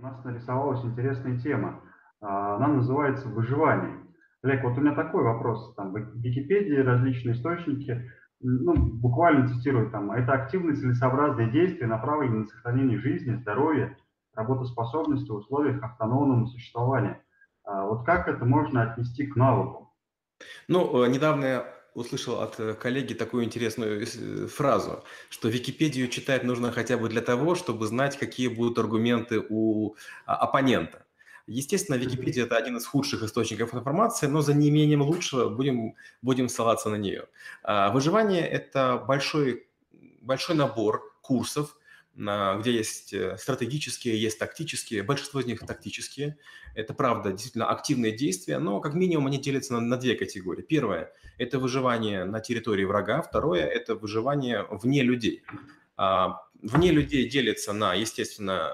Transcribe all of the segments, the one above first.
У нас нарисовалась интересная тема. А, она называется «Выживание». Олег, вот у меня такой вопрос. Там в Википедии различные источники, ну, буквально цитирую там, это активные целесообразные действия, направленные на сохранение жизни, здоровья, работоспособности в условиях автономного существования. А вот как это можно отнести к навыку? Ну, э, недавно услышал от э, коллеги такую интересную э, фразу, что Википедию читать нужно хотя бы для того, чтобы знать, какие будут аргументы у а, оппонента. Естественно, Википедия – это один из худших источников информации, но за неимением лучшего будем, будем ссылаться на нее. А, выживание – это большой, большой набор курсов, где есть э, стратегические, есть тактические. Большинство из них тактические. Это, правда, действительно активные действия, но как минимум они делятся на, на две категории. Первое – это выживание на территории врага. Второе – это выживание вне людей. А, вне людей делится на, естественно,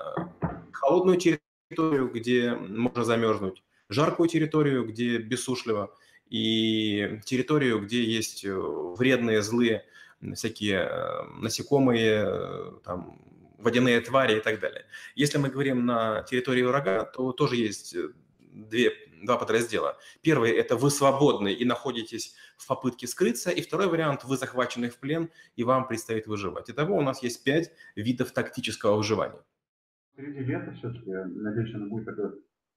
холодную территорию, где можно замерзнуть, жаркую территорию, где бессушливо, и территорию, где есть э, вредные, злые всякие э, насекомые, э, там, водяные твари и так далее. Если мы говорим на территории врага, то тоже есть э, две, два подраздела. Первый – это вы свободны и находитесь в попытке скрыться. И второй вариант – вы захвачены в плен, и вам предстоит выживать. Итого у нас есть пять видов тактического выживания. Впереди лето все-таки, надеюсь, оно будет такое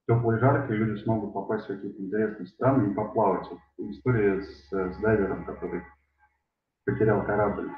теплое жаркое, люди смогут попасть в какие-то интересные страны и поплавать. История с, с дайвером, который потерял корабль.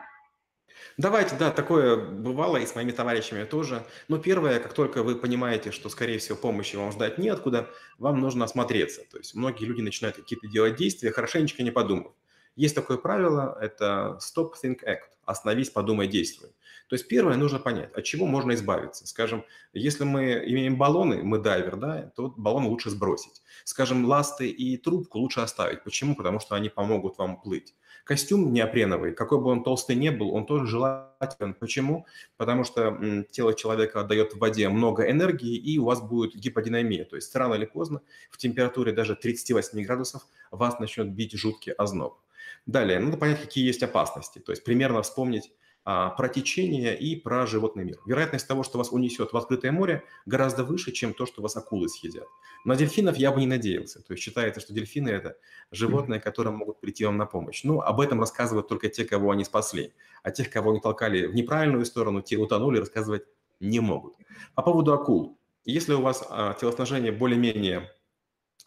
Давайте, да, такое бывало и с моими товарищами тоже. Но первое, как только вы понимаете, что, скорее всего, помощи вам ждать неоткуда, вам нужно осмотреться. То есть многие люди начинают какие-то делать действия, хорошенечко не подумав. Есть такое правило, это stop, think, act. Остановись, подумай, действуй. То есть первое, нужно понять, от чего можно избавиться. Скажем, если мы имеем баллоны, мы дайвер, да, то баллон лучше сбросить. Скажем, ласты и трубку лучше оставить. Почему? Потому что они помогут вам плыть. Костюм неопреновый, какой бы он толстый не был, он тоже желателен. Почему? Потому что тело человека отдает в воде много энергии, и у вас будет гиподинамия. То есть рано или поздно в температуре даже 38 градусов вас начнет бить жуткий озноб. Далее, надо понять, какие есть опасности. То есть примерно вспомнить про течение и про животный мир. Вероятность того, что вас унесет в открытое море, гораздо выше, чем то, что вас акулы съедят. На дельфинов я бы не надеялся. То есть считается, что дельфины – это животные, которые могут прийти вам на помощь. Но об этом рассказывают только те, кого они спасли. А тех, кого они толкали в неправильную сторону, те утонули, рассказывать не могут. По поводу акул. Если у вас а, телосложение более-менее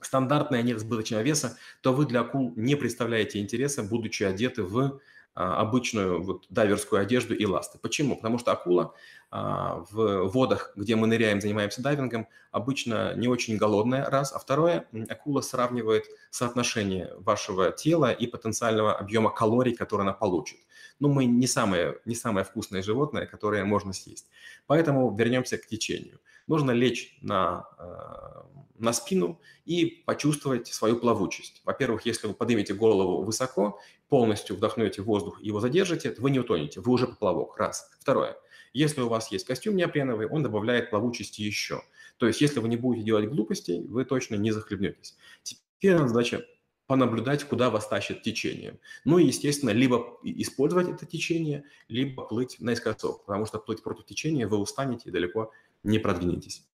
стандартное, нет избыточного веса, то вы для акул не представляете интереса, будучи одеты в а, обычную вот дайверскую одежду и ласты. Почему? Потому что акула а, в водах, где мы ныряем, занимаемся дайвингом, обычно не очень голодная, раз. А второе, акула сравнивает соотношение вашего тела и потенциального объема калорий, которые она получит. Ну, мы не самое, не самое вкусное животное, которое можно съесть. Поэтому вернемся к течению. Нужно лечь на, э, на спину и почувствовать свою плавучесть. Во-первых, если вы поднимете голову высоко, полностью вдохнете воздух и его задержите, вы не утонете, вы уже поплавок. Раз. Второе. Если у вас есть костюм неопреновый, он добавляет плавучести еще. То есть, если вы не будете делать глупостей, вы точно не захлебнетесь. Теперь задача понаблюдать, куда вас тащит течение. Ну и, естественно, либо использовать это течение, либо плыть наискосок, потому что плыть против течения вы устанете и далеко не продвинетесь.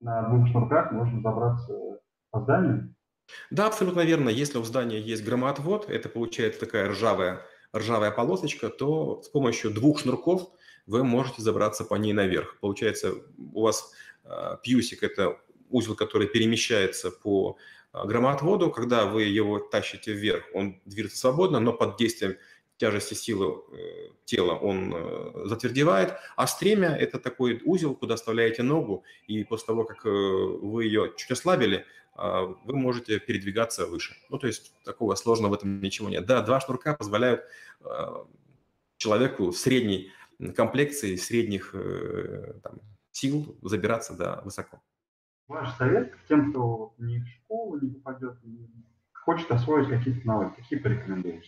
На двух шнурках можно забраться по зданию? Да, абсолютно верно. Если у здания есть громоотвод, это получается такая ржавая, ржавая полосочка, то с помощью двух шнурков вы можете забраться по ней наверх. Получается, у вас э, пьюсик – это узел, который перемещается по э, громоотводу. Когда вы его тащите вверх, он движется свободно, но под действием тяжести силы э, тела он э, затвердевает, а стремя – это такой узел, куда вставляете ногу, и после того, как э, вы ее чуть ослабили, вы можете передвигаться выше. Ну, то есть такого сложного в этом ничего нет. Да, два шнурка позволяют человеку средней комплекции, средних там, сил забираться да, высоко. Ваш совет тем, кто не в школу не попадет, хочет освоить какие-то навыки, какие порекомендуете?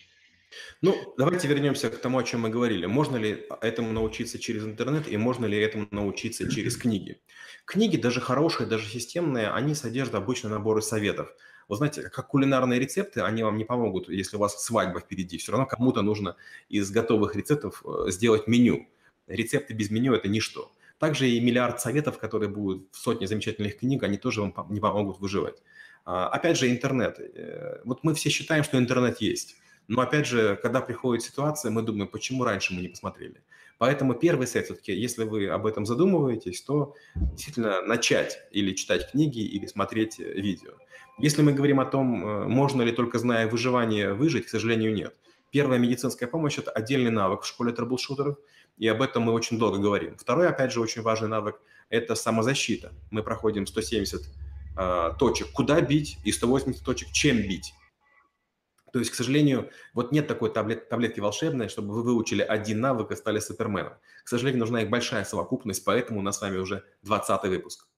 Ну, давайте вернемся к тому, о чем мы говорили. Можно ли этому научиться через интернет и можно ли этому научиться через книги? Книги, даже хорошие, даже системные, они содержат обычно наборы советов. Вы знаете, как кулинарные рецепты, они вам не помогут, если у вас свадьба впереди. Все равно кому-то нужно из готовых рецептов э, сделать меню. Рецепты без меню – это ничто. Также и миллиард советов, которые будут в сотне замечательных книг, они тоже вам не помогут выживать. А, опять же, интернет. Э, вот мы все считаем, что интернет есть. Но опять же, когда приходит ситуация, мы думаем, почему раньше мы не посмотрели. Поэтому первый совет все-таки, если вы об этом задумываетесь, то действительно начать или читать книги, или смотреть видео. Если мы говорим о том, э, можно ли только зная выживание выжить, к сожалению, нет. Первая медицинская помощь – это отдельный навык в школе трэблшутеров, и об этом мы очень долго говорим. Второй, опять же, очень важный навык – это самозащита. Мы проходим 170 э, точек, куда бить, и 180 точек, чем бить. То есть, к сожалению, вот нет такой таблет, таблетки волшебной, чтобы вы выучили один навык и стали суперменом. К сожалению, нужна их большая совокупность, поэтому у нас с вами уже 20 выпуск.